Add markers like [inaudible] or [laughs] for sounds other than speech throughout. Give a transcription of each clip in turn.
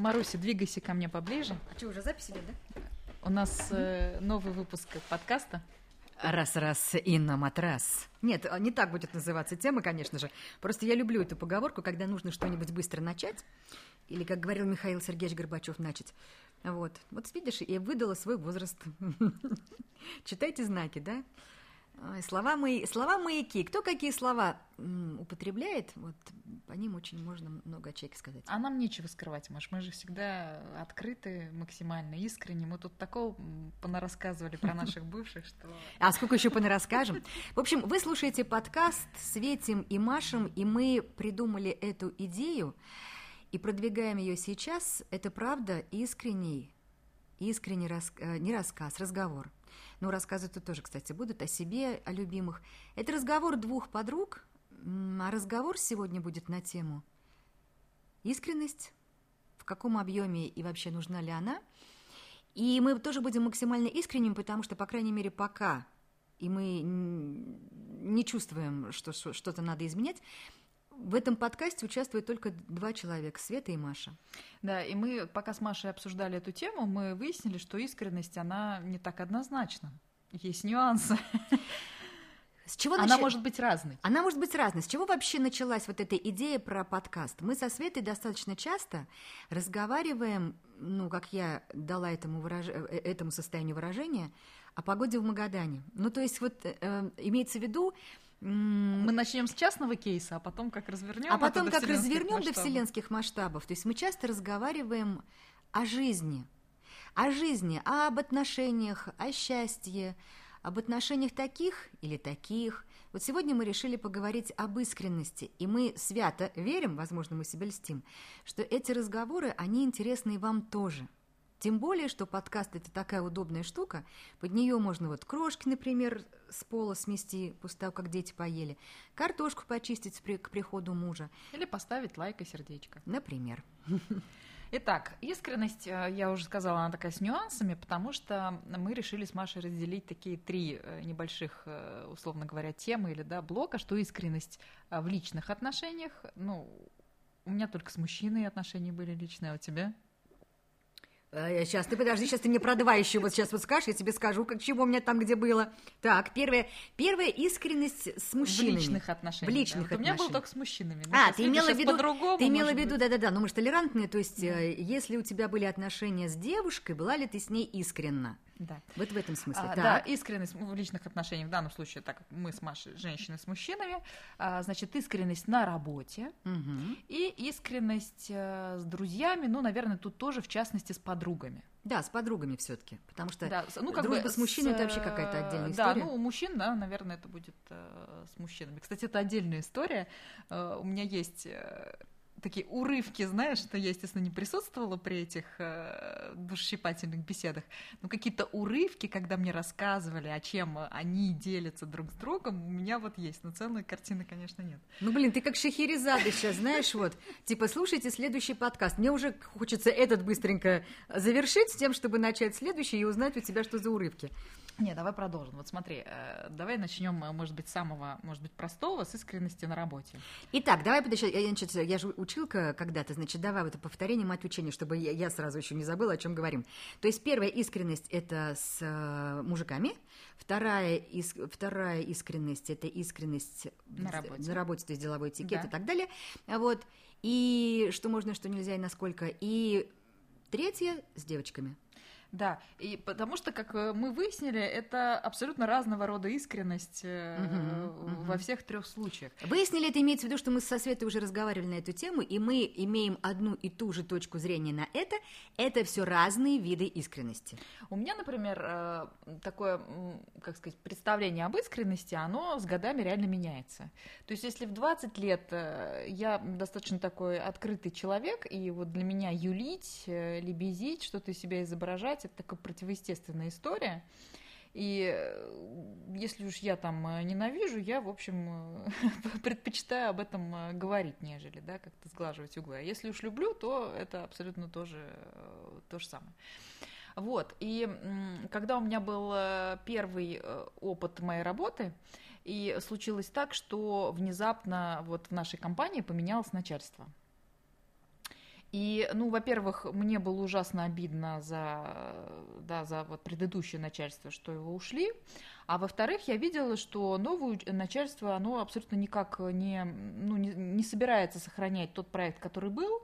Маруся, двигайся ко мне поближе. А что, уже запись идет, да? У нас э, новый выпуск подкаста. Раз-раз и на матрас. Нет, а не так будет называться тема, конечно же. Просто я люблю эту поговорку, когда нужно что-нибудь быстро начать. Или, как говорил Михаил Сергеевич Горбачев, начать. Вот. Вот видишь, я выдала свой возраст. [laughs] Читайте знаки, да? Ой, слова, мои, слова маяки. Кто какие слова употребляет, вот по ним очень можно много о человеке сказать. А нам нечего скрывать, Маш. Мы же всегда открыты, максимально искренне. Мы тут такого понарассказывали про [laughs] наших бывших, что... А сколько еще понарасскажем? В общем, вы слушаете подкаст «Светим и Машем», и мы придумали эту идею и продвигаем ее сейчас. Это правда искренний, искренний рас... Э, не рассказ, разговор – ну, рассказы тут тоже, кстати, будут о себе, о любимых. Это разговор двух подруг, а разговор сегодня будет на тему искренность, в каком объеме и вообще нужна ли она. И мы тоже будем максимально искренним, потому что, по крайней мере, пока, и мы не чувствуем, что что-то надо изменять, в этом подкасте участвуют только два человека, Света и Маша. Да, и мы, пока с Машей обсуждали эту тему, мы выяснили, что искренность, она не так однозначна. Есть нюансы. С чего Она нач... может быть разной. Она может быть разной. С чего вообще началась вот эта идея про подкаст? Мы со Светой достаточно часто разговариваем, ну, как я дала этому, выраж... Э, этому состоянию выражения, о погоде в Магадане. Ну, то есть вот э, имеется в виду, мы начнем с частного кейса, а потом как развернем. А потом как развернем до вселенских масштабов. То есть мы часто разговариваем о жизни, о жизни, об отношениях, о счастье, об отношениях таких или таких. Вот сегодня мы решили поговорить об искренности, и мы свято верим, возможно, мы себя льстим, что эти разговоры, они интересны и вам тоже – тем более, что подкаст – это такая удобная штука. Под нее можно вот крошки, например, с пола смести, после того, как дети поели, картошку почистить к приходу мужа. Или поставить лайк и сердечко. Например. [laughs] Итак, искренность, э, я уже сказала, она такая с нюансами, потому что мы решили с Машей разделить такие три э, небольших, э, условно говоря, темы или да, блока, что искренность в личных отношениях, ну, у меня только с мужчиной отношения были личные, а у тебя? Сейчас, ты подожди, сейчас ты мне про два еще вот сейчас вот скажешь, я тебе скажу, как чего у меня там где было. Так, первое, первая искренность с мужчинами. В личных отношениях. В личных да. отношениях. У меня было только с мужчинами. Ну, а, ты имела в виду, ты имела в виду, да-да-да, ну мы же толерантные, то есть, да. если у тебя были отношения с девушкой, была ли ты с ней искренна? Да. Вот в этом смысле. А, да, искренность в личных отношениях, в данном случае, так как мы с Машей женщины с мужчинами, а, значит, искренность на работе угу. и искренность а, с друзьями, ну, наверное, тут тоже, в частности, с подругами. Да, с подругами все-таки, потому что да, ну, как дружба бы, с мужчиной с, это вообще какая-то отдельная да, история. Да, ну у мужчин, да, наверное, это будет э, с мужчинами. Кстати, это отдельная история. Э, у меня есть э, такие урывки, знаешь, что я, естественно, не присутствовала при этих э, душесчипательных беседах, но какие-то урывки, когда мне рассказывали, о чем они делятся друг с другом, у меня вот есть, но целой картины, конечно, нет. Ну, блин, ты как Шахерезада сейчас, знаешь, вот, типа, слушайте следующий подкаст. Мне уже хочется этот быстренько завершить с тем, чтобы начать следующий и узнать у тебя, что за урывки. Не, давай продолжим. Вот смотри, э, давай начнем, э, может быть, самого, может быть, простого, с искренности на работе. Итак, давай подожди, я, значит, я же училка когда-то, значит, давай это повторение мать учения, чтобы я, я сразу еще не забыла, о чем говорим. То есть первая искренность – это с э, мужиками, вторая, ис, вторая искренность – это искренность на работе, на работе то есть деловой этикет да. и так далее. Вот. И что можно, что нельзя, и насколько. И третья – с девочками – да, и потому что, как э, мы выяснили, это абсолютно разного рода искренность угу, во всех трех случаях. Выяснили, это имеется в виду, что мы со Светой уже разговаривали на эту тему, и мы имеем одну и ту же точку зрения на это. Это все разные виды искренности. У меня, например, э, такое, как сказать, представление об искренности, оно с годами реально меняется. То есть, если в 20 лет я достаточно такой открытый человек, и вот для меня юлить, лебезить, что-то из себя изображать, читать, это такая противоестественная история. И э, если уж я там э, ненавижу, я, в общем, э, [laughs] предпочитаю об этом говорить, нежели, да, как-то сглаживать углы. А если уж люблю, то это абсолютно тоже то же самое. Вот, и когда у меня был первый опыт моей работы, и случилось так, что внезапно вот в нашей компании поменялось начальство – И, ну, во-первых, мне было ужасно обидно за, да, за вот предыдущее начальство, что его ушли. А во-вторых, я видела, что новое начальство, оно абсолютно никак не, ну, не, не собирается сохранять тот проект, который был.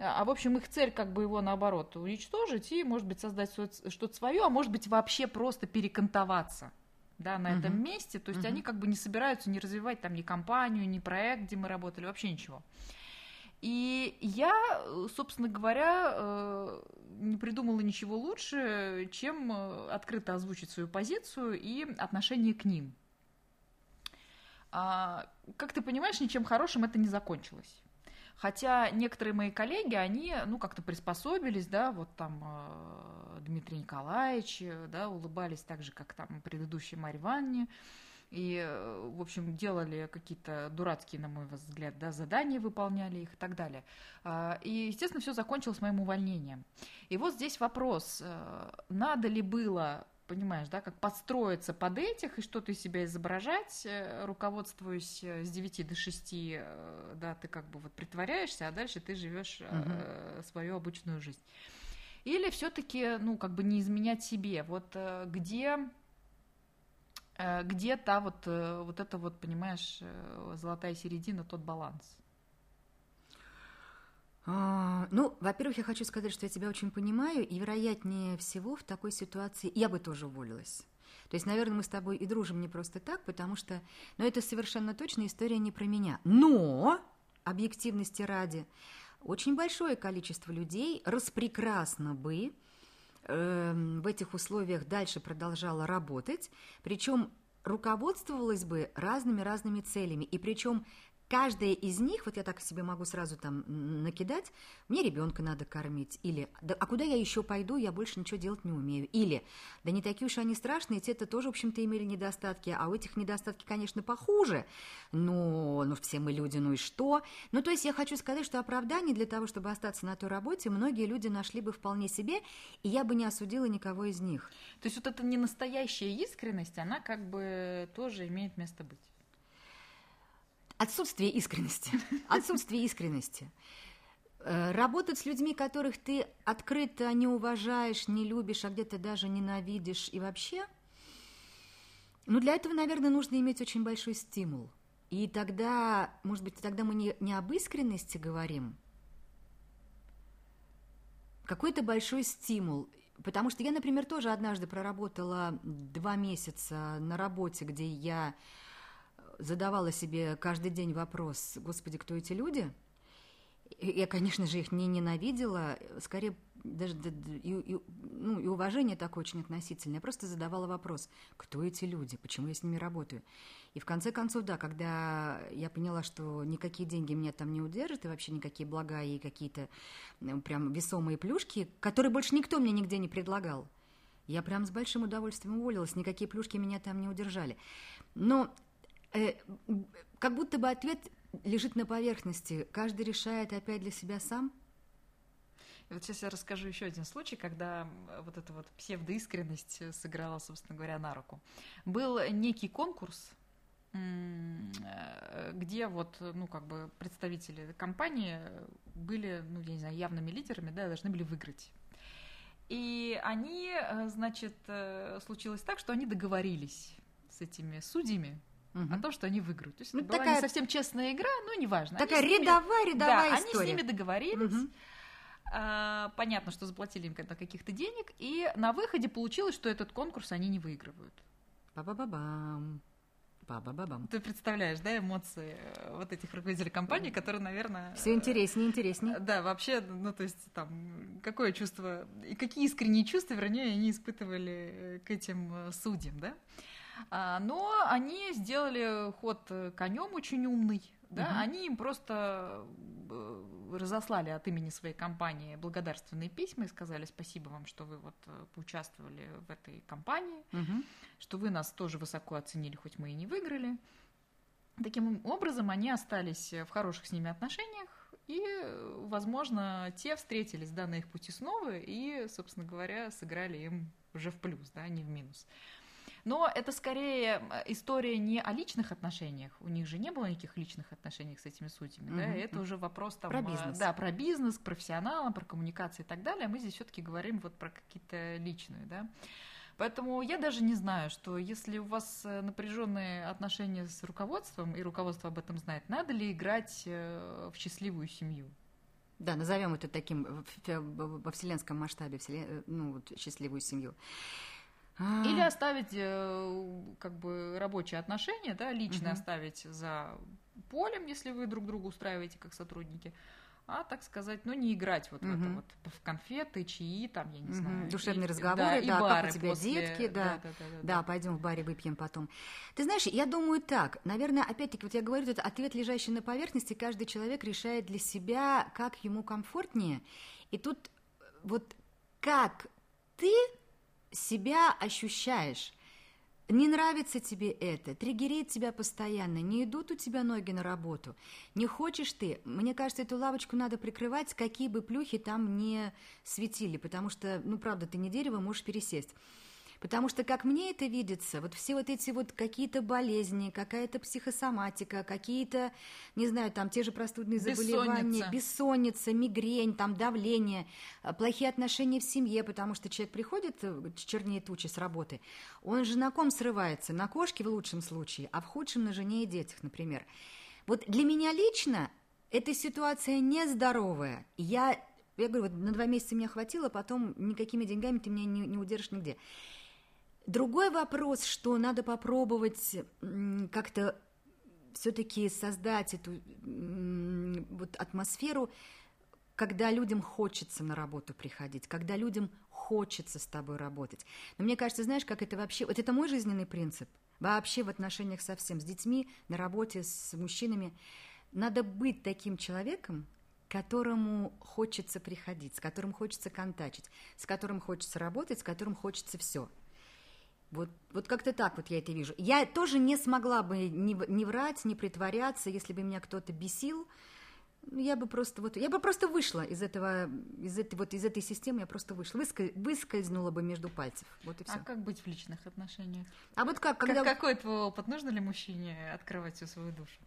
А, в общем, их цель как бы его, наоборот, уничтожить и, может быть, создать что-то свое, а может быть, вообще просто перекантоваться да, на uh-huh. этом месте. То есть uh-huh. они как бы не собираются не развивать там ни компанию, ни проект, где мы работали, вообще ничего. И я, собственно говоря, э, не придумала ничего лучше, чем э, открыто озвучить свою позицию и отношение к ним. А, как ты понимаешь, ничем хорошим это не закончилось. Хотя некоторые мои коллеги, они, ну, как-то приспособились, да, вот там э, Дмитрий Николаевич, да, улыбались так же, как там предыдущий Марья Ивановне, и, э, в общем, делали какие-то дурацкие, на мой взгляд, да, задания, выполняли их и так далее. А, и, естественно, все закончилось моим увольнением. И вот здесь вопрос, э, надо ли было понимаешь, да, как подстроиться под этих и что-то из себя изображать, э, руководствуясь с 9 до 6, да, ты как бы вот притворяешься, а дальше ты живешь угу. свою обычную жизнь. Или все-таки, ну, как бы не изменять себе. Вот где где та вот, э, вот это вот, понимаешь, э, золотая середина, тот баланс? А, ну, во-первых, я хочу сказать, что я тебя очень понимаю, и вероятнее всего в такой ситуации я бы тоже уволилась. То есть, наверное, мы с тобой и дружим не просто так, потому что, ну, это совершенно точно история не про меня. Но, объективности ради, очень большое количество людей распрекрасно бы в этих условиях дальше продолжала работать, причем руководствовалась бы разными-разными целями, и причем каждая из них, вот я так себе могу сразу там накидать, мне ребенка надо кормить, или, да, а куда я еще пойду, я больше ничего делать не умею, или, да не такие уж они страшные, те-то тоже, в общем-то, имели недостатки, а у этих недостатки, конечно, похуже, но, ну, все мы люди, ну и что? Ну, то есть я хочу сказать, что оправдание для того, чтобы остаться на той работе, многие люди нашли бы вполне себе, и я бы не осудила никого из них. То есть вот эта не настоящая искренность, она как бы тоже имеет место быть. Отсутствие искренности. [laughs] Отсутствие искренности. Э, работать с людьми, которых ты открыто не уважаешь, не любишь, а где-то даже ненавидишь и вообще, ну, для этого, наверное, нужно иметь очень большой стимул. И тогда, может быть, тогда мы не, не об искренности говорим, какой-то большой стимул. Потому что я, например, тоже однажды проработала два месяца на работе, где я задавала себе каждый день вопрос, господи, кто эти люди? Я, конечно же, их не ненавидела, скорее даже и, и, ну, и уважение такое очень относительное. Я просто задавала вопрос, кто эти люди, почему я с ними работаю. И в конце концов, да, когда я поняла, что никакие деньги меня там не удержат, и вообще никакие блага и какие-то ну, прям весомые плюшки, которые больше никто мне нигде не предлагал, я прям с большим удовольствием уволилась, никакие плюшки меня там не удержали. Но э, как будто бы ответ лежит на поверхности. Каждый решает опять для себя сам. И вот сейчас я расскажу еще один случай, когда вот эта вот псевдоискренность сыграла, собственно говоря, на руку. Был некий конкурс, э, где вот, ну, как бы представители компании были, ну, я не знаю, явными лидерами, да, должны были выиграть. И они, э, значит, э, случилось так, что они договорились с этими судьями, угу. о том, что они выиграют. То есть ну, это такая... была не совсем честная игра, но неважно. Такая они рядовая, ними... рядовая да, история. они с ними договорились. Угу. А, понятно, что заплатили им когда каких-то денег, и на выходе получилось, что этот конкурс они не выигрывают. Ба-ба-ба-бам. Ба-ба-ба-бам. Ты представляешь, да, эмоции э, вот этих руководителей компании, которые, наверное... Все интереснее, интереснее. Да, вообще, ну, то есть, там, какое чувство, и какие искренние чувства, вернее, они испытывали э, к этим э, судьям, да? А, но они сделали ход конем очень умный. Да, угу. Они им просто э, разослали от имени своей компании благодарственные письма и сказали спасибо вам, что вы вот э, поучаствовали в этой компании, угу. что вы нас тоже высоко оценили, хоть мы и не выиграли. Таким образом, они остались в хороших с ними отношениях, и, возможно, те встретились да, на их пути снова и, собственно говоря, сыграли им уже в плюс, да, а не в минус. Но это скорее история не о личных отношениях. У них же не было никаких личных отношений с этими судьями. Угу. Да? Это уже вопрос там, про бизнес. Да, про бизнес, к профессионалам, про коммуникации и так далее. А мы здесь все-таки говорим вот про какие-то личные. Да? Поэтому я даже не знаю, что если у вас э, напряженные отношения с руководством, и руководство об этом знает, надо ли играть э, в счастливую семью. Да, назовем это таким во вселенском масштабе, ну, вот, счастливую семью. А. Или оставить э, как бы рабочие отношения, да, лично угу. оставить за полем, если вы друг друга устраиваете как сотрудники, а, так сказать, ну, не играть вот угу. в это вот, в конфеты, чаи, там, я не угу. знаю. Душевные и, разговоры, да, и да бары как у тебя после... детки, да, да, да, да, да, да, пойдем в баре выпьем потом. Ты знаешь, я думаю так, наверное, опять-таки, вот я говорю, это ответ, лежащий на поверхности, каждый человек решает для себя, как ему комфортнее, и тут вот как ты себя ощущаешь, не нравится тебе это, триггерит тебя постоянно, не идут у тебя ноги на работу, не хочешь ты, мне кажется, эту лавочку надо прикрывать, какие бы плюхи там не светили, потому что, ну, правда, ты не дерево, можешь пересесть. Потому что, как мне это видится, вот все вот эти вот какие-то болезни, какая-то психосоматика, какие-то, не знаю, там те же простудные заболевания, бессонница, бессонница мигрень, там давление, э, плохие отношения в семье, потому что человек приходит э, чернее тучи с работы, он же на ком срывается? На кошке в лучшем случае, а в худшем на жене и детях, например. Вот для меня лично эта ситуация нездоровая. Я я говорю, вот на два месяца меня хватило, потом никакими деньгами ты меня не, не удержишь нигде. Другой вопрос, что надо попробовать как-то все-таки создать эту вот атмосферу, когда людям хочется на работу приходить, когда людям хочется с тобой работать. Но мне кажется, знаешь, как это вообще... Вот это мой жизненный принцип. Вообще в отношениях со всем, с детьми, на работе, с мужчинами. Надо быть таким человеком, которому хочется приходить, с которым хочется контачить, с которым хочется работать, с которым хочется все – вот, вот как-то так вот я это вижу. Я тоже не смогла бы не, не врать, не притворяться, если бы меня кто-то бесил. Я бы просто вот, я бы просто вышла из этого, из этой вот из этой системы, я просто вышла, высколь, выскользнула бы между пальцев. Вот и все. А как быть в личных отношениях? А вот как, когда... Как, какой твой опыт? Нужно ли мужчине открывать всю свою душу?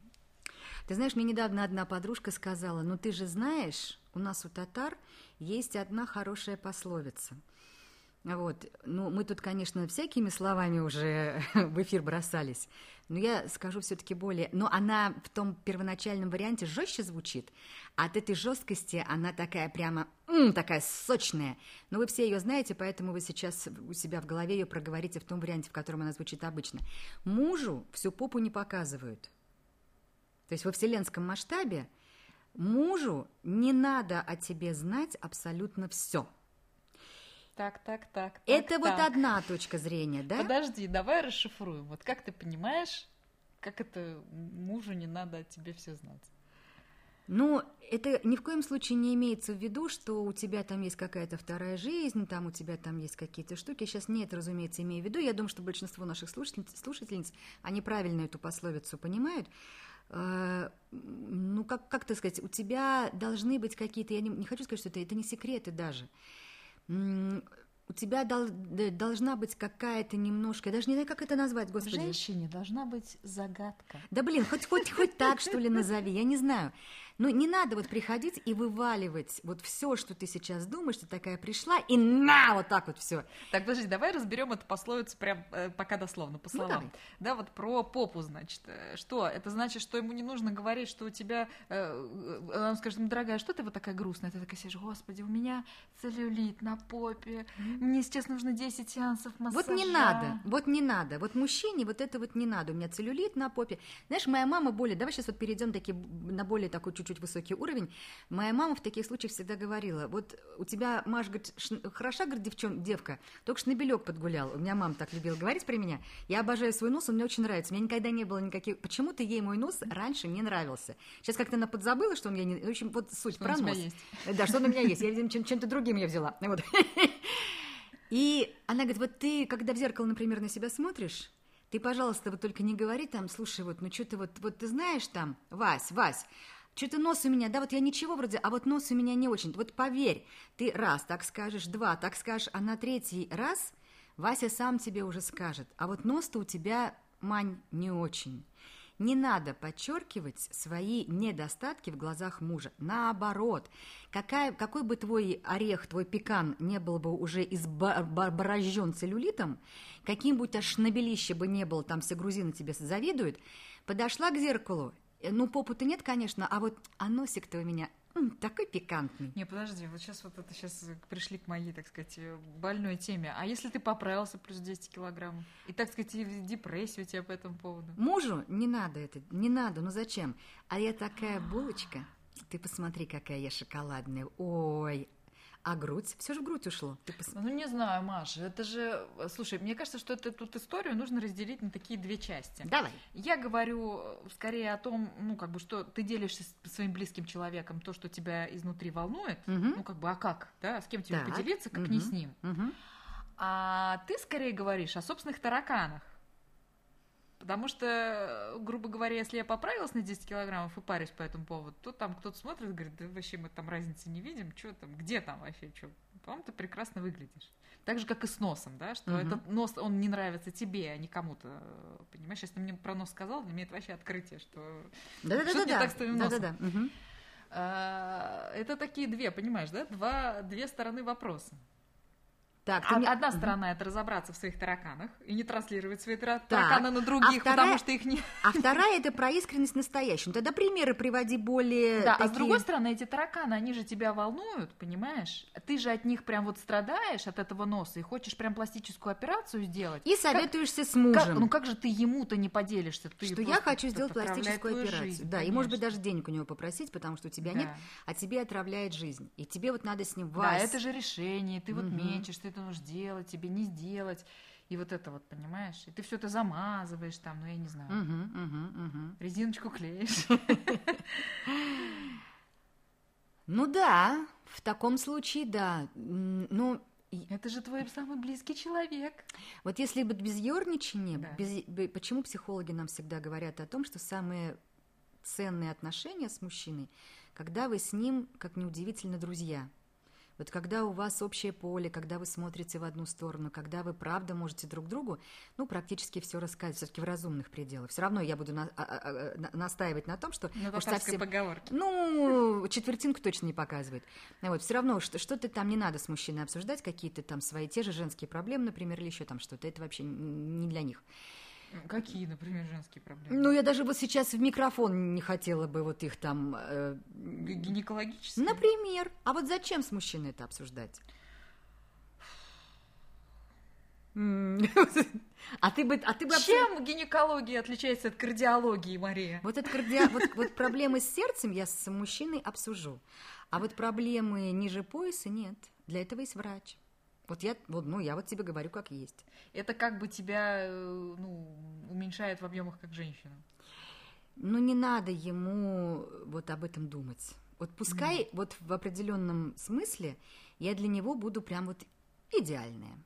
Ты знаешь, мне недавно одна подружка сказала, ну ты же знаешь, у нас у татар есть одна хорошая пословица – вот. Ну, мы тут, конечно, всякими словами уже [laughs] в эфир бросались, но я скажу все-таки более... Но она в том первоначальном варианте жестче звучит, а от этой жесткости она такая прямо, м, такая сочная. Но вы все ее знаете, поэтому вы сейчас у себя в голове ее проговорите в том варианте, в котором она звучит обычно. Мужу всю попу не показывают. То есть во вселенском масштабе мужу не надо о тебе знать абсолютно все – так, так, так. Это так, вот одна точка зрения, да? Подожди, давай расшифруем. Вот как ты понимаешь, как это мужу не надо о тебе все знать? Ну, это ни в коем случае не имеется в виду, что у тебя там есть какая-то вторая жизнь, там у тебя там есть какие-то штуки. Сейчас не это, разумеется, имею в виду. Я думаю, что большинство наших слушательниц, слушательниц они правильно эту пословицу понимают. Э, ну, как, как так сказать, у тебя должны быть какие-то, я не, не хочу сказать, что это, это не секреты даже у тебя дол, должна быть какая-то немножко, я даже не знаю, как это назвать, господи. В женщине должна быть загадка. Да блин, хоть, хоть, хоть так, что ли, назови, я не знаю. Ну, не надо вот приходить и вываливать вот все, что ты сейчас думаешь, ты такая пришла, и на, вот так вот все. Так, подожди, давай разберем эту пословицу прям э, пока дословно, по ну, словам. Ну, да, вот про попу, значит. Э, что? Это значит, что ему не нужно говорить, что у тебя... Э, э он скажет, ну, дорогая, что ты вот такая грустная? Ты такая сидишь, господи, у меня целлюлит на попе, мне сейчас нужно 10 сеансов массажа. Вот не надо, вот не надо. Вот мужчине вот это вот не надо. У меня целлюлит на попе. Знаешь, моя мама более... Давай сейчас вот перейдем таки на более такой чуть-чуть высокий уровень. Моя мама в таких случаях всегда говорила, вот у тебя, Маш, говорит, ш... хороша, говорит, девчон, девка, только шнабелек подгулял. У меня мама так любила говорить про меня. Я обожаю свой нос, он мне очень нравится. У меня никогда не было никаких... Почему-то ей мой нос раньше не нравился. Сейчас как-то она подзабыла, что он я не... В общем, вот суть что про нос. Есть. Да, что у меня есть. Я, видимо, чем- чем-то другим я взяла. Вот. [laughs] И она говорит, вот ты, когда в зеркало, например, на себя смотришь, ты, пожалуйста, вот только не говори там, слушай, вот, ну что ты вот, вот ты знаешь там, Вась, Вась, что-то нос у меня, да, вот я ничего вроде, а вот нос у меня не очень. Вот поверь, ты раз так скажешь, два так скажешь, а на третий раз Вася сам тебе уже скажет. А вот нос-то у тебя, Мань, не очень. Не надо подчеркивать свои недостатки в глазах мужа. Наоборот, какая, какой бы твой орех, твой пекан не был бы уже изборожжен целлюлитом, каким бы у тебя шнобелище бы не было, там все грузины тебе завидуют, подошла к зеркалу, ну, попу-то нет, конечно, а вот а носик-то у меня такой пикантный. Не, подожди, вот сейчас вот это сейчас пришли к моей, так сказать, больной теме. А если ты поправился плюс 10 килограмм? И, так сказать, и депрессия у тебя по этому поводу? Мужу не надо это, не надо, ну зачем? А я такая булочка, ты посмотри, какая я шоколадная. Ой, а грудь? Все же в грудь ушло. Ты пос... Ну, не знаю, Маша, это же... Слушай, мне кажется, что это, тут историю нужно разделить на такие две части. Давай. Я говорю э, скорее о том, ну, как бы, что ты делишься с своим близким человеком то, что тебя изнутри волнует. Угу. Ну, как бы, а как, да? С кем тебе так. поделиться, как угу. не с ним. Угу. А ты скорее говоришь о собственных тараканах. Потому что, грубо говоря, если я поправилась на 10 килограммов и парюсь по этому поводу, то там кто-то смотрит и говорит, да вообще мы там разницы не видим, что там, где там вообще, что? По-моему, ты прекрасно выглядишь. Так же, как и с носом, да, что угу. этот нос, он не нравится тебе, а не кому-то. Понимаешь, если ты мне про нос сказал, для меня это вообще открытие, что да -да -да что-то не так с твоим носом. Угу. Это такие две, понимаешь, да, Два, две стороны вопроса. Так, а, мне... Одна сторона это разобраться в своих тараканах и не транслировать свои тараканы так. на других, а вторая... потому что их не. А [laughs] вторая это про искренность настоящую. Тогда примеры приводи более. Да, такие... а с другой стороны, эти тараканы, они же тебя волнуют, понимаешь? Ты же от них прям вот страдаешь от этого носа и хочешь прям пластическую операцию сделать. И советуешься как... с мужем. Как... Ну как же ты ему-то не поделишься? Ты что я хочу сделать пластическую операцию. Жизнь, да, конечно. и может быть даже денег у него попросить, потому что у тебя да. нет, а тебе отравляет жизнь. И тебе вот надо с ним Да, это же решение, ты вот мечешь, ты это нужно делать тебе не сделать. И вот это вот, понимаешь? И ты все это замазываешь там, ну я не знаю. Угу, угу, угу. Резиночку клеишь. Ну да, в таком случае да. Ну, это же твой самый близкий человек. Вот если бы без ерничания, да. без, почему психологи нам всегда говорят о том, что самые ценные отношения с мужчиной, когда вы с ним, как неудивительно, друзья – вот когда у вас общее поле, когда вы смотрите в одну сторону, когда вы правда можете друг другу, ну, практически все рассказать, все-таки в разумных пределах. Все равно я буду на, а, а, а настаивать на том, что... На уж совсем, поговорке. Ну, четвертинку точно не показывает. Вот, все равно что, что-то там не надо с мужчиной обсуждать, какие-то там свои те же женские проблемы, например, или еще там что-то. Это вообще не для них. Какие, например, женские проблемы? Ну, я даже вот сейчас в микрофон не хотела бы вот их там... Э... Гинекологические? Например. А вот зачем с мужчиной это обсуждать? [laughs] А ты бы, а ты бы Чем гинекология отличается от кардиологии, Мария? Вот, это кардио... вот, вот проблемы с сердцем я с мужчиной обсужу, а вот проблемы ниже пояса нет. Для этого есть врач. Вот я, вот, ну, я вот тебе говорю, как есть. Это как бы тебя э, ну, уменьшает в объемах как женщину. Ну, не надо ему вот об этом думать. Вот пускай mm. вот в определенном смысле я для него буду прям вот идеальная.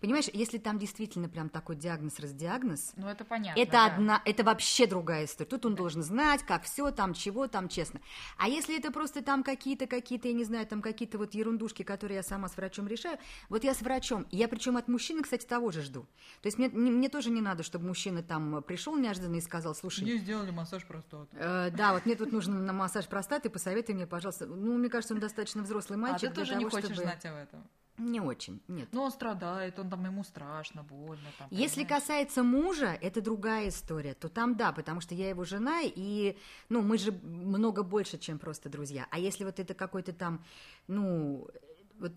Понимаешь, если там действительно прям такой диагноз-раздиагноз, ну это понятно. Это да. одна, это вообще другая история. Тут он да. должен знать, как все там, чего там, честно. А если это просто там какие-то, какие-то, я не знаю, там какие-то вот ерундушки, которые я сама с врачом решаю, вот я с врачом, я причем от мужчины, кстати, того же жду. То есть мне, мне тоже не надо, чтобы мужчина там пришел неожиданно и сказал, слушай... Мне сделали массаж простаты. Э, да, вот мне тут нужен на массаж простаты, посоветуй мне, пожалуйста. Ну, мне кажется, он достаточно взрослый мальчик. А ты тоже того, не хочешь чтобы... знать об этом? Не очень, нет. Но он страдает, он там ему страшно, больно. Там, Если касается мужа, это другая история, то там да, потому что я его жена, и ну, мы же много больше, чем просто друзья. А если вот это какой-то там, вот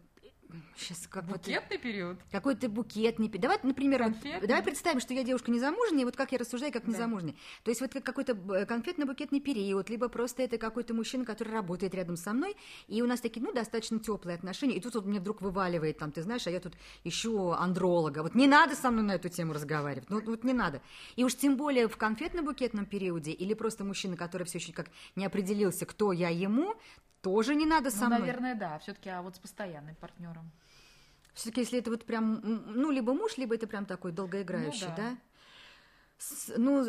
Сейчас как Букетный вот, период? Какой-то букетный период. Давай, например, конфетный? давай представим, что я девушка незамужняя, вот как я рассуждаю, как да. незамужняя. То есть вот какой-то э, конфетно-букетный период, либо просто это какой-то мужчина, который работает рядом со мной, и у нас такие, ну, достаточно теплые отношения, и тут вот мне вдруг вываливает, там, ты знаешь, а я тут ищу андролога. Вот не надо со мной на эту тему разговаривать, ну, вот не надо. И уж тем более в конфетно-букетном периоде, или просто мужчина, который все еще как не определился, кто я ему, тоже не надо со ну, наверное, да. Все-таки, а вот с постоянным партнером. Все-таки, если это вот прям, ну, либо муж, либо это прям такой долгоиграющий, ну, да. да? С, ну,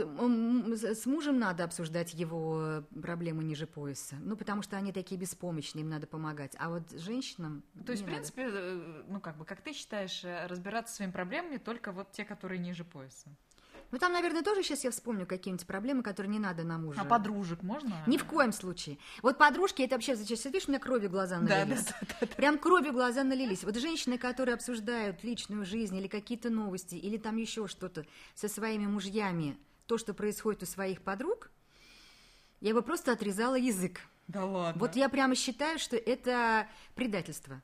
с мужем надо обсуждать его проблемы ниже пояса. Ну, потому что они такие беспомощные, им надо помогать. А вот женщинам. То есть, в принципе, надо. Э, ну, как бы, как ты считаешь, э, разбираться своими проблемами только вот те, которые ниже пояса? Ну, там, наверное, тоже сейчас я вспомню какие-нибудь проблемы, которые не надо на мужа. А подружек можно? Ни в коем случае. Вот подружки, это вообще, сейчас видишь, у меня кровью глаза налились. Да, да, да, да. Прям кровью глаза налились. Вот женщины, которые обсуждают личную жизнь или какие-то новости, или там еще что-то со своими мужьями, то, что происходит у своих подруг, я бы просто отрезала язык. Да ладно. Вот я прямо считаю, что это предательство.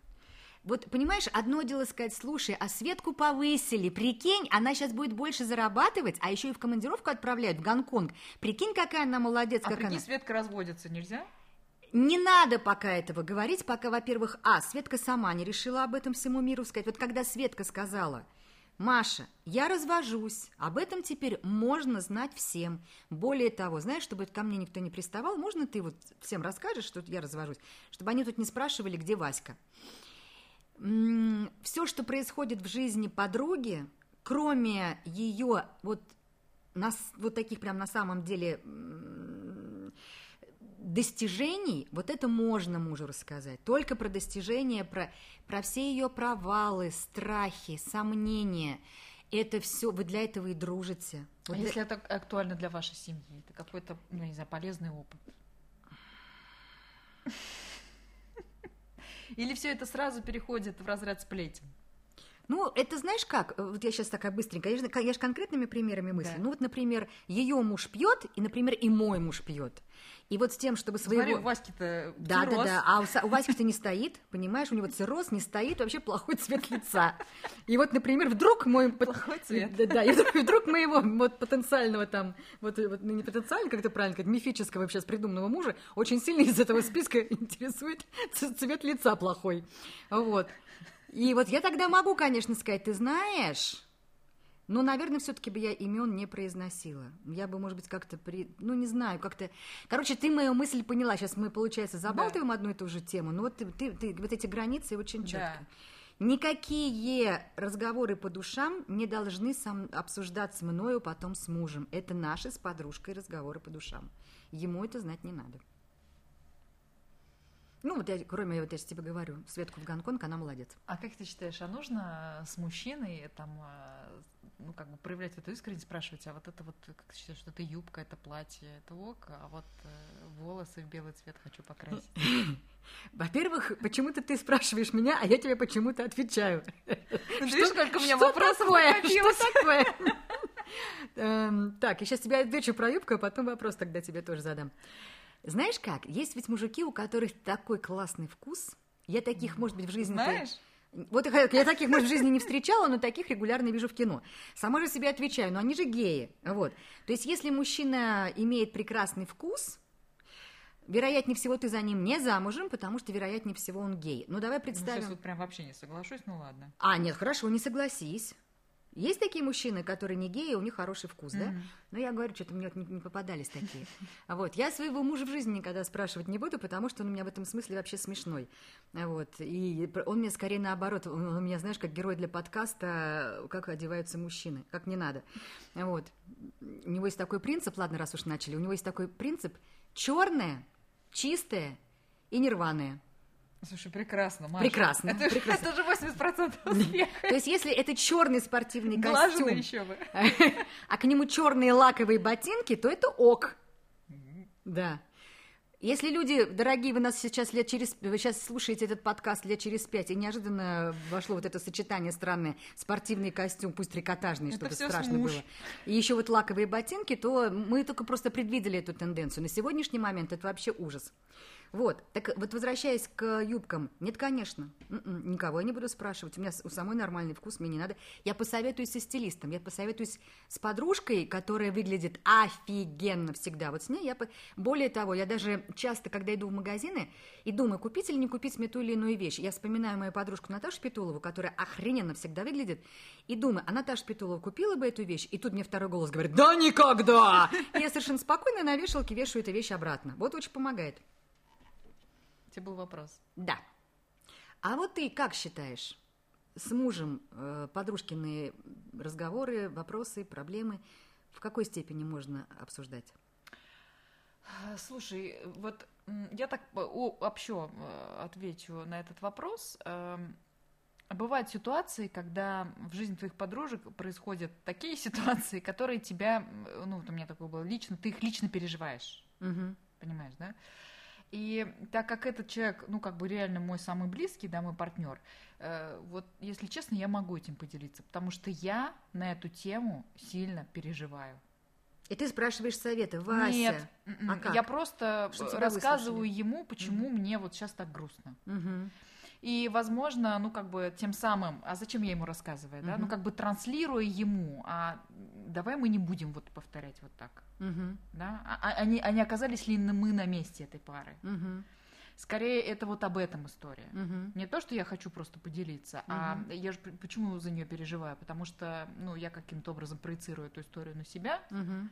Вот, понимаешь, одно дело сказать, слушай, а Светку повысили, прикинь, она сейчас будет больше зарабатывать, а еще и в командировку отправляют в Гонконг. Прикинь, какая она молодец, а как прикинь, она. Светка разводится, нельзя? Не надо пока этого говорить, пока, во-первых, а, Светка сама не решила об этом всему миру сказать. Вот когда Светка сказала, Маша, я развожусь. Об этом теперь можно знать всем. Более того, знаешь, чтобы ко мне никто не приставал, можно ты вот всем расскажешь, что я развожусь, чтобы они тут не спрашивали, где Васька. Все, что происходит в жизни подруги, кроме ее вот, нас, вот таких прям на самом деле достижений, вот это можно мужу рассказать. Только про достижения, про, про все ее провалы, страхи, сомнения. Это все, вы для этого и дружите. Вот а для... если это актуально для вашей семьи, это какой-то, ну, не знаю, полезный опыт. Или все это сразу переходит в разряд сплетен? Ну, это знаешь как? Вот я сейчас такая быстренькая, я же, я же конкретными примерами мыслю. Да. Ну, вот, например, ее муж пьет, и, например, и мой муж пьет. И вот с тем, чтобы своего... Смотри, у Васьки-то Да, цирроз. да, да. А у, у Васьки-то не стоит, понимаешь? У него цирроз не стоит, вообще плохой цвет лица. И вот, например, вдруг мой... Плохой цвет. Да, да. И вдруг, вдруг моего вот потенциального там, вот, вот ну, не потенциально, как это правильно сказать, мифического сейчас придуманного мужа, очень сильно из этого списка [laughs] интересует цвет лица плохой. Вот. И вот я тогда могу, конечно, сказать, ты знаешь, но, наверное, все-таки бы я имен не произносила. Я бы, может быть, как-то при... Ну, не знаю, как-то... Короче, ты мою мысль поняла. Сейчас мы, получается, забалтываем да. одну и ту же тему. Но вот ты, ты, ты вот эти границы очень четко. Да. Никакие разговоры по душам не должны сам обсуждаться мною потом с мужем. Это наши с подружкой разговоры по душам. Ему это знать не надо. Ну, вот я, кроме, вот я тебе говорю, Светку в Гонконг, она молодец. А как ты считаешь, а нужно с мужчиной там, э, ну, как бы проявлять эту искренность, спрашивать, а вот это вот, как ты считаешь, что это юбка, это платье, это ок, а вот э, волосы в белый цвет хочу покрасить? [laughs] Во-первых, почему-то ты спрашиваешь меня, а я тебе почему-то отвечаю. Ну, что, сколько у меня вопросов такое? Что такое? [laughs] Эм, так, я сейчас тебе отвечу про юбку, а потом вопрос тогда тебе тоже задам. Знаешь как, есть ведь мужики, у которых такой классный вкус. Я таких, может быть, в жизни... Знаешь? Вот я таких, может, в жизни не встречала, но таких регулярно вижу в кино. Сама же себе отвечаю, но они же геи. Вот. То есть, если мужчина имеет прекрасный вкус, вероятнее всего ты за ним не замужем, потому что, вероятнее всего, он гей. Ну, давай представим... Ну, сейчас вот прям вообще не соглашусь, ну ладно. А, нет, хорошо, не согласись. Есть такие мужчины, которые не геи, у них хороший вкус, mm-hmm. да? Но я говорю, что-то мне вот не, не попадались такие. Вот. Я своего мужа в жизни никогда спрашивать не буду, потому что он у меня в этом смысле вообще смешной. Вот. И он мне скорее наоборот, он у меня, знаешь, как герой для подкаста, как одеваются мужчины, как не надо. Вот. У него есть такой принцип, ладно, раз уж начали, у него есть такой принцип черное, чистое и нерваное. Слушай, прекрасно, Маша. Прекрасно. Это, прекрасно. это же 80% успеха. То есть, если это черный спортивный Глажено костюм, еще бы. [laughs] а к нему черные лаковые ботинки, то это ок. Да. Если люди, дорогие, вы нас сейчас лет через... Вы сейчас слушаете этот подкаст лет через пять, и неожиданно вошло вот это сочетание странное, спортивный костюм, пусть трикотажный, чтобы страшно смуж. было, и еще вот лаковые ботинки, то мы только просто предвидели эту тенденцию. На сегодняшний момент это вообще ужас. Вот, так вот возвращаясь к юбкам, нет, конечно, м-м, никого я не буду спрашивать, у меня у самой нормальный вкус, мне не надо. Я посоветуюсь со стилистом, я посоветуюсь с подружкой, которая выглядит офигенно всегда. Вот с ней я... Более того, я даже часто, когда иду в магазины и думаю, купить или не купить мне ту или иную вещь, я вспоминаю мою подружку Наташу Петулову, которая охрененно всегда выглядит, и думаю, а Наташа Петулова купила бы эту вещь, и тут мне второй голос говорит, да никогда! [laughs] Я совершенно спокойно на вешалке вешаю эту вещь обратно. Вот очень помогает. Тебе был вопрос. Да. А вот ты как считаешь? С мужем э, подружкины разговоры, вопросы, проблемы в какой степени можно обсуждать? Слушай, вот я так общо э, отвечу на этот вопрос. Эм, бывают ситуации, когда в жизни твоих подружек происходят такие [laughs] ситуации, которые тебя, ну, вот у меня такое было лично, ты их лично переживаешь. Угу. Понимаешь, да? И так как этот человек, ну, как бы реально мой самый близкий, да, мой партнер, э, вот, если честно, я могу этим поделиться, потому что я на эту тему сильно переживаю. И ты спрашиваешь совета, Вася. Нет, а как? я просто рассказываю выслушали? ему, почему угу. мне вот сейчас так грустно. Угу. И, возможно, ну, как бы тем самым, а зачем я ему рассказываю, да? Угу. Ну, как бы транслируя ему, а давай мы не будем вот повторять вот так, угу. да? А, а, они, они оказались ли мы на месте этой пары? Угу. Скорее, это вот об этом история. Угу. Не то, что я хочу просто поделиться, угу. а я же почему за нее переживаю? Потому что, ну, я каким-то образом проецирую эту историю на себя. Угу.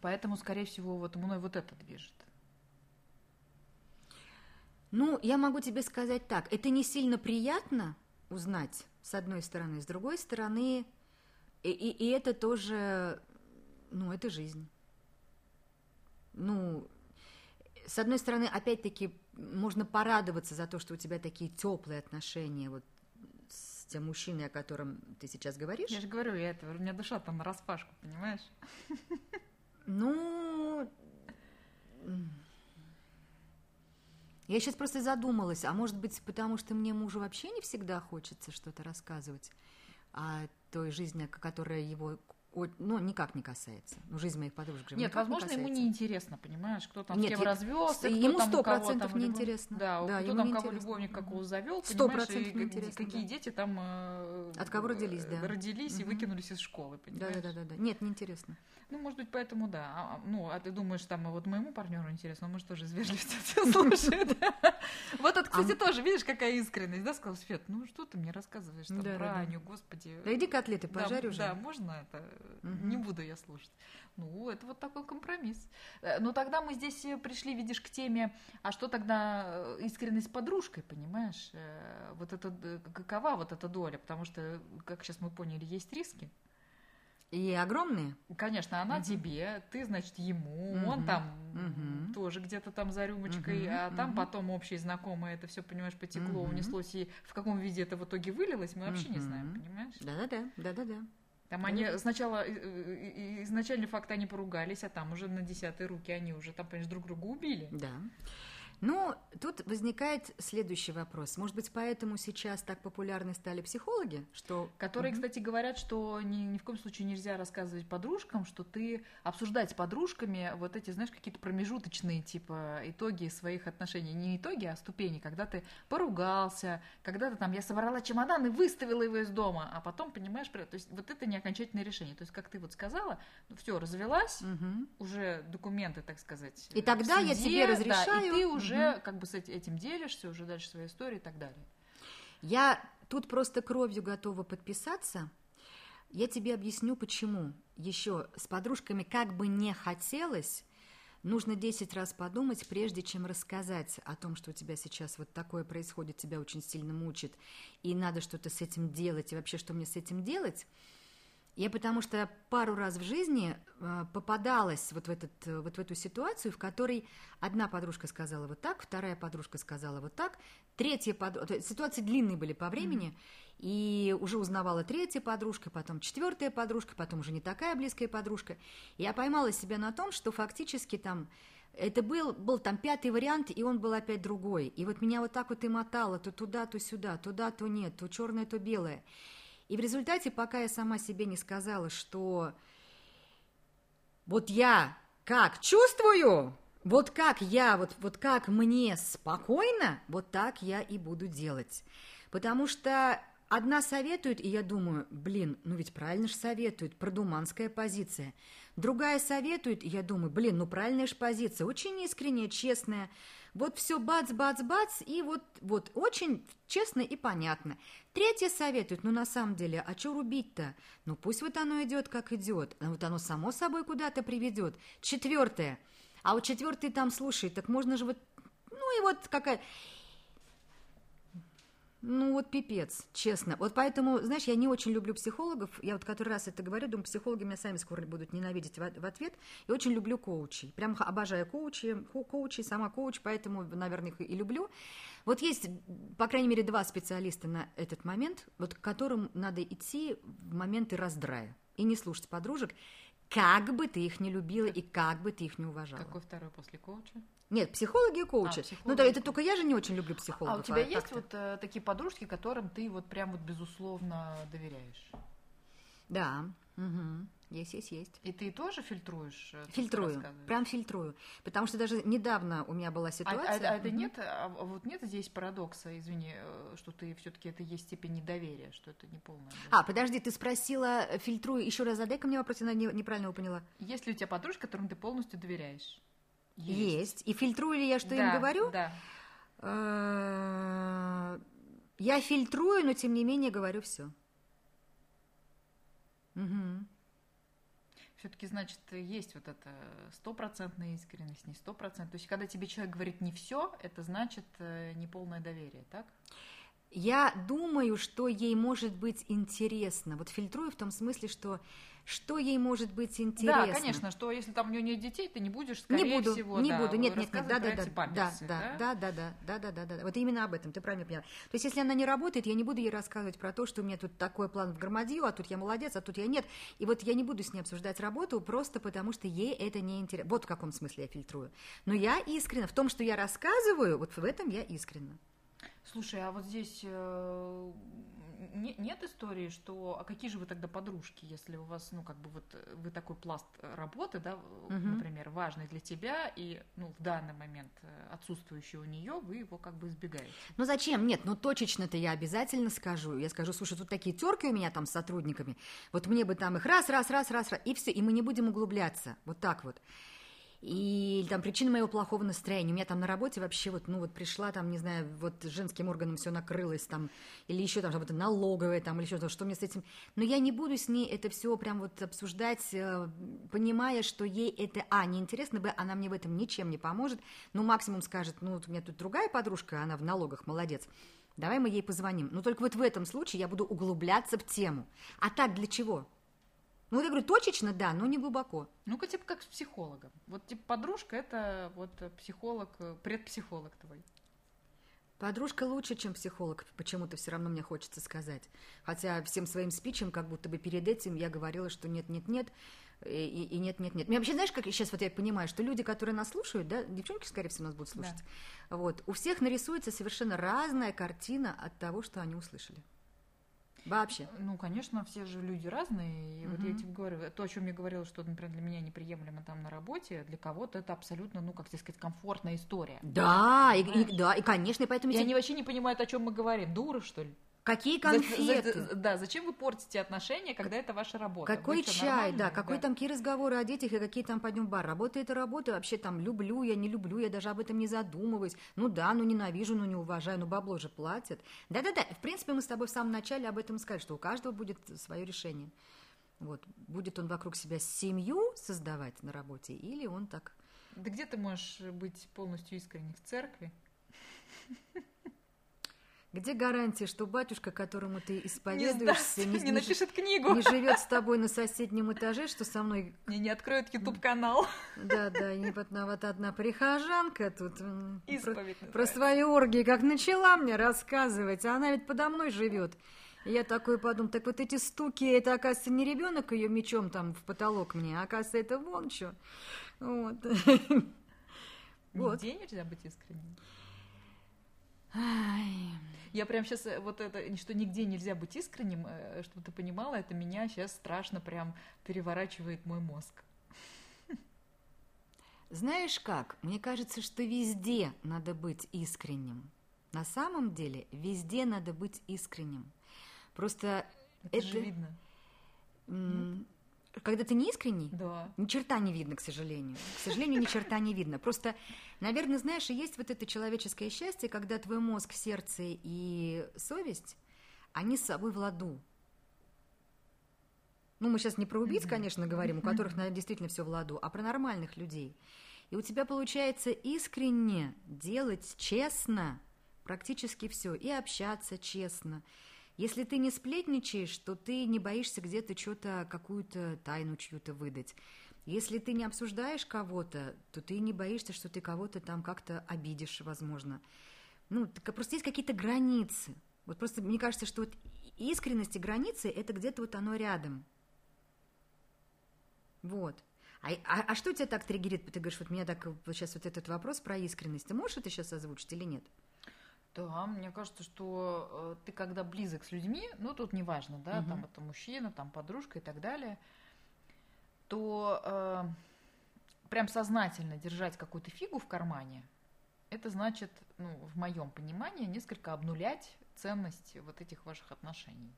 Поэтому, скорее всего, вот мной вот это движет. Ну, я могу тебе сказать так, это не сильно приятно узнать, с одной стороны, с другой стороны, и, и, и это тоже, ну, это жизнь. Ну, с одной стороны, опять-таки, можно порадоваться за то, что у тебя такие теплые отношения вот с тем мужчиной, о котором ты сейчас говоришь. Я же говорю, я это, у меня душа там на распашку, понимаешь? Ну, я сейчас просто задумалась, а может быть, потому что мне мужу вообще не всегда хочется что-то рассказывать о той жизни, которая его ну, никак не касается. Ну, жизнь моих подружек же Нет, возможно, не ему не интересно, понимаешь, кто там Нет, с кем развелся, ему сто процентов не интересно. Да, да кто там кого любовник какого завел, сто процентов не интересно. Какие дети там э, от кого родились, да, родились и выкинулись из школы, понимаешь? Да, да, да, да. Нет, не интересно. Ну, может быть, поэтому да. А, а, ну, а ты думаешь, там, вот моему партнеру интересно, он, может, тоже из вежливости [laughs] слушает. Вот это, кстати, тоже, видишь, какая искренность, да, сказал Свет, ну, что ты мне рассказываешь там про Аню, господи. Да иди котлеты пожарь уже. Да, можно это, не буду я слушать. Ну, это вот такой компромисс. Э, но тогда мы здесь э, пришли, видишь, к теме, а что тогда э, искренность с подружкой, понимаешь? Вот это, какова вот эта доля? Потому что, как сейчас мы поняли, есть риски. И огромные? Конечно, она угу. тебе, ты, значит, ему, угу. он там угу. тоже где-то там за рюмочкой, угу. а там угу. потом общие знакомые это все, понимаешь, потекло, угу. унеслось, и в каком виде это в итоге вылилось, мы вообще угу. не знаем, понимаешь? Да-да-да, да-да-да. Там они сначала, изначальный факт они поругались, а там уже на десятые руки они уже там, понимаешь, друг друга убили. Да. Ну, тут возникает следующий вопрос. Может быть, поэтому сейчас так популярны стали психологи, что... Которые, угу. кстати, говорят, что ни, ни в коем случае нельзя рассказывать подружкам, что ты обсуждать с подружками вот эти, знаешь, какие-то промежуточные, типа, итоги своих отношений. Не итоги, а ступени, когда ты поругался, когда ты там, я собрала чемодан и выставила его из дома, а потом, понимаешь, то есть вот это не окончательное решение. То есть, как ты вот сказала, ну, все, развелась, угу. уже документы, так сказать, И тогда суде, я тебе разрешаю... Да, и ты уже уже как бы с этим делишься, уже дальше своей истории и так далее. Я тут просто кровью готова подписаться. Я тебе объясню, почему. Еще с подружками как бы не хотелось, нужно 10 раз подумать, прежде чем рассказать о том, что у тебя сейчас вот такое происходит, тебя очень сильно мучит, и надо что-то с этим делать, и вообще, что мне с этим делать – я потому что пару раз в жизни э, попадалась вот в, этот, э, вот в эту ситуацию, в которой одна подружка сказала вот так, вторая подружка сказала вот так, третья подружка... Ситуации длинные были по времени, mm-hmm. и уже узнавала третья подружка, потом четвертая подружка, потом уже не такая близкая подружка. Я поймала себя на том, что фактически там это был, был там пятый вариант, и он был опять другой. И вот меня вот так вот и мотало, то туда, то сюда, туда, то нет, то черное, то белое. И в результате, пока я сама себе не сказала, что вот я как чувствую, вот как я, вот, вот как мне спокойно, вот так я и буду делать. Потому что одна советует, и я думаю, блин, ну ведь правильно же советует, продуманская позиция. Другая советует, и я думаю, блин, ну правильная же позиция, очень искренняя, честная. Вот все бац-бац-бац, и вот, вот очень честно и понятно. Третье советует, ну на самом деле, а что рубить-то? Ну пусть вот оно идет, как идет, а вот оно само собой куда-то приведет. Четвертое, а вот четвертый там, слушай, так можно же вот, ну и вот какая... Ну вот пипец, честно. Вот поэтому, знаешь, я не очень люблю психологов. Я вот который раз это говорю, думаю, психологи меня сами скоро будут ненавидеть в, ответ. И очень люблю коучей. Прям обожаю коучи, коучи, сама коуч, поэтому, наверное, их и люблю. Вот есть, по крайней мере, два специалиста на этот момент, вот к которым надо идти в моменты раздрая и не слушать подружек, как бы ты их не любила и как бы ты их не уважала. Какой второй после коуча? Нет, психологи и коучи. А, психологи. Ну да, это только я же не очень люблю психологов. А у тебя а есть вот э, такие подружки, которым ты вот прям вот безусловно доверяешь? Да. Угу. Есть, есть, есть. И ты тоже фильтруешь? Э, фильтрую, прям фильтрую. Потому что даже недавно у меня была ситуация... А, а, а это угу. нет, а вот нет здесь парадокса, извини, э, что ты все таки это есть степень недоверия, что это не полное. А, подожди, ты спросила, фильтрую, еще раз задай ко мне вопрос, я неправильно его поняла. Есть ли у тебя подружка, которым ты полностью доверяешь? Есть. есть. И фильтрую ли я, что да, им говорю? Да. Э, я фильтрую, но тем не менее говорю все. Угу. Все-таки, значит, есть вот эта стопроцентная искренность, не стопроцентная. То есть, когда тебе человек говорит не все, это значит э, неполное доверие, так? Я думаю, что ей может быть интересно. Вот фильтрую в том смысле, что что ей может быть интересно. Да, конечно, что если там у нее нет детей, ты не будешь, скорее не буду, всего, не да, буду, нет, нет, нет, да, да, да, памперсы, да, да, да, да, да, да, да, да, да, вот именно об этом, ты правильно поняла. То есть, если она не работает, я не буду ей рассказывать про то, что у меня тут такой план в громадью, а тут я молодец, а тут я нет, и вот я не буду с ней обсуждать работу просто потому, что ей это не интересно. Вот в каком смысле я фильтрую. Но я искренна в том, что я рассказываю, вот в этом я искренна. Слушай, а вот здесь э, не, нет истории, что а какие же вы тогда подружки, если у вас, ну, как бы вот вы такой пласт работы, да, угу. например, важный для тебя, и, ну, в данный момент э, отсутствующий у нее, вы его как бы избегаете. Ну зачем? Нет, ну точечно-то я обязательно скажу. Я скажу, слушай, тут такие терки у меня там с сотрудниками, вот мне бы там их раз, раз, раз, раз, раз, и все, и мы не будем углубляться. Вот так вот и там причина моего плохого настроения. У меня там на работе вообще вот, ну вот пришла там, не знаю, вот женским органом все накрылось там, или еще там что-то налоговое там, или еще что мне с этим... Но я не буду с ней это все прям вот обсуждать, э, понимая, что ей это, а, неинтересно, б, она мне в этом ничем не поможет, ну, максимум скажет, ну, вот у меня тут другая подружка, она в налогах, молодец, давай мы ей позвоним. Но только вот в этом случае я буду углубляться в тему. А так для чего? Ну, я говорю, точечно, да, но не глубоко. Ну-ка, типа как с психологом. Вот, типа, подружка – это вот психолог, предпсихолог твой. Подружка лучше, чем психолог, почему-то все равно мне хочется сказать. Хотя всем своим спичем, как будто бы перед этим я говорила, что нет-нет-нет, и, и нет-нет-нет. Мне вообще, знаешь, как сейчас вот я понимаю, что люди, которые нас слушают, да, девчонки, скорее всего, нас будут слушать, да. вот, у всех нарисуется совершенно разная картина от того, что они услышали. Вообще. Ну, конечно, все же люди разные. И угу. вот я тебе говорю, то, о чем я говорила, что, например, для меня неприемлемо там на работе, для кого-то это абсолютно, ну, как сказать, комфортная история. Да, и, и, да, и, конечно, и поэтому... И они вообще не понимают, о чем мы говорим. Дуры, что ли? Какие конфеты? За, за, да, зачем вы портите отношения, когда это ваша работа? Какой чай, да, какой да. там какие разговоры о детях и какие там пойдем в бар. Работа это работа, вообще там люблю я, не люблю, я даже об этом не задумываюсь. Ну да, ну ненавижу, ну не уважаю, ну бабло же платят. Да-да-да, в принципе, мы с тобой в самом начале об этом сказали, что у каждого будет свое решение. Вот, будет он вокруг себя семью создавать на работе, или он так... Да где ты можешь быть полностью искренним в церкви? Где гарантия, что батюшка, которому ты исповедуешься, не, [laughs] не, не напишет книгу, не живет с тобой на соседнем этаже, что со мной [laughs] мне не откроет YouTube канал? [laughs] Да, да, и вот одна прихожанка тут Исповедь про, про свои оргии, как начала мне рассказывать, а она ведь подо мной живет. Я такой подумал, так вот эти стуки, это, оказывается, не ребенок ее мечом там в потолок мне, а, оказывается, это вон что. Вот. Нигде нельзя быть искренним. Ай. Я прям сейчас э, вот это, что нигде нельзя быть искренним, э, чтобы ты понимала, это меня сейчас страшно прям переворачивает мой мозг. Знаешь как? Мне кажется, что везде надо быть искренним. На самом деле везде надо быть искренним. Просто это, это... же видно когда ты не искренний, да. ни черта не видно, к сожалению. К сожалению, ни черта не видно. Просто, наверное, знаешь, и есть вот это человеческое счастье, когда твой мозг, сердце и совесть, они с собой в ладу. Ну, мы сейчас не про убийц, конечно, говорим, у которых, наверное, действительно все в ладу, а про нормальных людей. И у тебя получается искренне делать честно практически все. И общаться честно. Если ты не сплетничаешь, то ты не боишься где-то что-то, какую-то тайну чью-то выдать. Если ты не обсуждаешь кого-то, то ты не боишься, что ты кого-то там как-то обидишь, возможно. Ну, так просто есть какие-то границы. Вот просто мне кажется, что вот искренность и границы – это где-то вот оно рядом. Вот. А, а, а что тебя так триггерит? Ты говоришь, вот меня так вот сейчас вот этот вопрос про искренность. Ты можешь это сейчас озвучить или нет? Да, мне кажется, что э, ты когда близок с людьми, ну тут неважно, да, угу. там это мужчина, там подружка и так далее, то э, прям сознательно держать какую-то фигу в кармане, это значит, ну, в моем понимании, несколько обнулять ценность вот этих ваших отношений.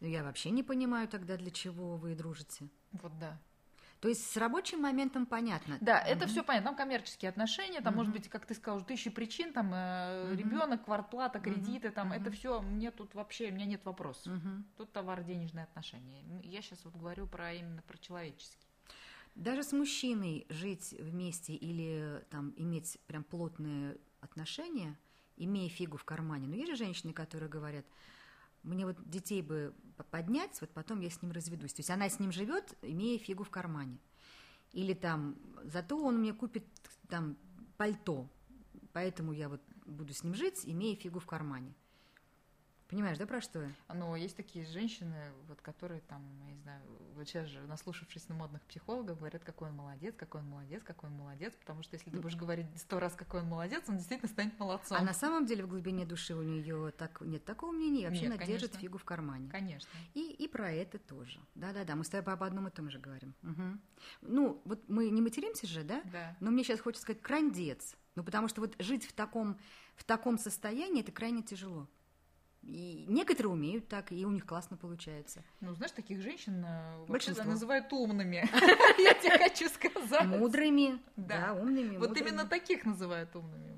Ну, я вообще не понимаю тогда, для чего вы дружите. Вот да. То есть с рабочим моментом понятно. Да, это все понятно. Там коммерческие отношения, там, может быть, как ты сказал, тысячи причин, там э, ребенок, квартплата, кредиты, там это все. Мне тут вообще, у меня нет вопросов. Тут товар денежные отношения. Я сейчас вот говорю про именно про человеческие. Даже с мужчиной жить вместе или там иметь прям плотные отношения, имея фигу в кармане. Но есть же женщины, которые говорят, мне вот детей бы поднять, вот потом я с ним разведусь. То есть она с ним живет, имея фигу в кармане. Или там, зато он мне купит там пальто, поэтому я вот буду с ним жить, имея фигу в кармане. Понимаешь, да, про что я? Но есть такие женщины, вот, которые там, я не знаю, вот сейчас же, наслушавшись на модных психологов, говорят, какой он молодец, какой он молодец, какой он молодец, потому что если ты будешь говорить сто раз, какой он молодец, он действительно станет молодцом. А на самом деле в глубине души у нее так, нет такого мнения, вообще нет, она конечно. держит фигу в кармане. Конечно. И, и про это тоже. Да-да-да, мы с тобой об одном и том же говорим. Угу. Ну, вот мы не материмся же, да? Да. Но мне сейчас хочется сказать крандец. Ну, потому что вот жить в таком, в таком состоянии, это крайне тяжело. И некоторые умеют так, и у них классно получается. Ну, знаешь, таких женщин э, Большинство называют умными. [laughs] Я тебе хочу сказать. Мудрыми. Да, умными. Вот именно таких называют умными.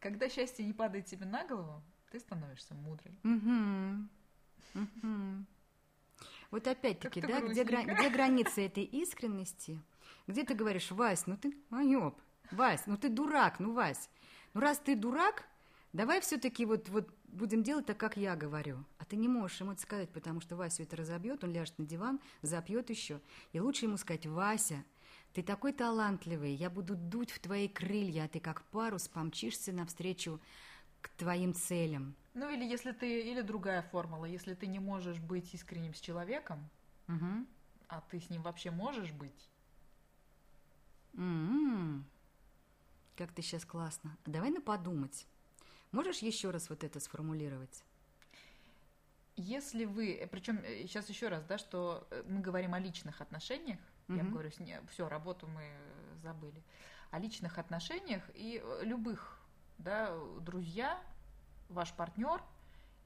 Когда счастье не падает тебе на голову, ты становишься мудрой. Вот опять-таки, да, где, где границы этой искренности? Где ты говоришь, Вась, ну ты, Айоп, Вась, ну ты дурак, ну, Вась. Ну, раз ты дурак, давай все-таки вот, вот будем делать так, как я говорю. А ты не можешь ему это сказать, потому что Вася это разобьет, он ляжет на диван, запьет еще. И лучше ему сказать, Вася, ты такой талантливый, я буду дуть в твои крылья, а ты как парус помчишься навстречу к твоим целям. Ну или если ты, или другая формула, если ты не можешь быть искренним с человеком, угу. а ты с ним вообще можешь быть, м Как ты сейчас классно. Давай на подумать. Можешь еще раз вот это сформулировать? Если вы, причем сейчас еще раз, да, что э, мы говорим о личных отношениях, угу. я говорю, все, работу мы забыли, о личных отношениях и э, любых, да, друзья, ваш партнер,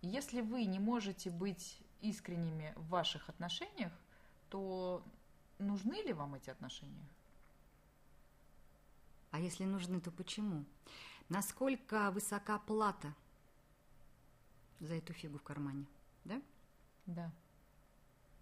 если вы не можете быть искренними в ваших отношениях, то нужны ли вам эти отношения? А если нужны, то почему? Насколько высока плата за эту фигу в кармане? Да? Да.